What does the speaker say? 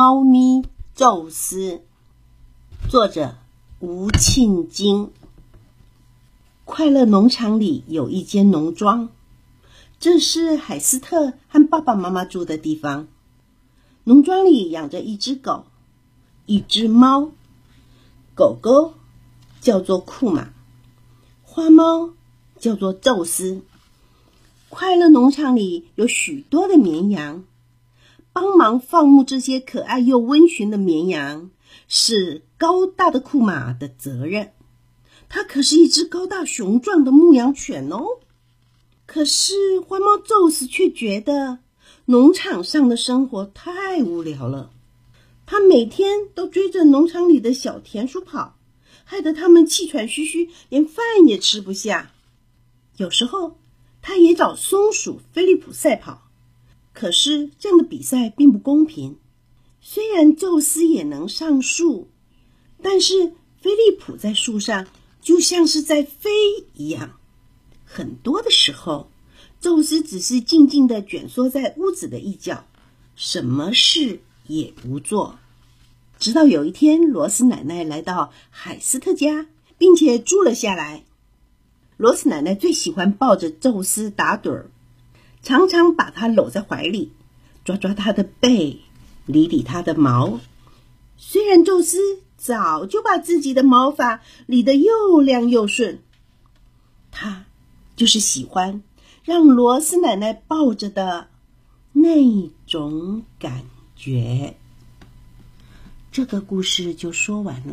猫咪宙斯，作者吴庆金。快乐农场里有一间农庄，这是海斯特和爸爸妈妈住的地方。农庄里养着一只狗，一只猫。狗狗叫做库玛，花猫叫做宙斯。快乐农场里有许多的绵羊。帮忙放牧这些可爱又温驯的绵羊，是高大的库马的责任。它可是一只高大雄壮的牧羊犬哦。可是花猫宙斯却觉得农场上的生活太无聊了。他每天都追着农场里的小田鼠跑，害得他们气喘吁吁，连饭也吃不下。有时候，他也找松鼠菲利普赛跑。可是这样的比赛并不公平。虽然宙斯也能上树，但是菲利普在树上就像是在飞一样。很多的时候，宙斯只是静静的蜷缩在屋子的一角，什么事也不做。直到有一天，罗斯奶奶来到海斯特家，并且住了下来。罗斯奶奶最喜欢抱着宙斯打盹儿。常常把它搂在怀里，抓抓它的背，理理它的毛。虽然宙斯早就把自己的毛发理得又亮又顺，他就是喜欢让罗斯奶奶抱着的那种感觉。这个故事就说完了。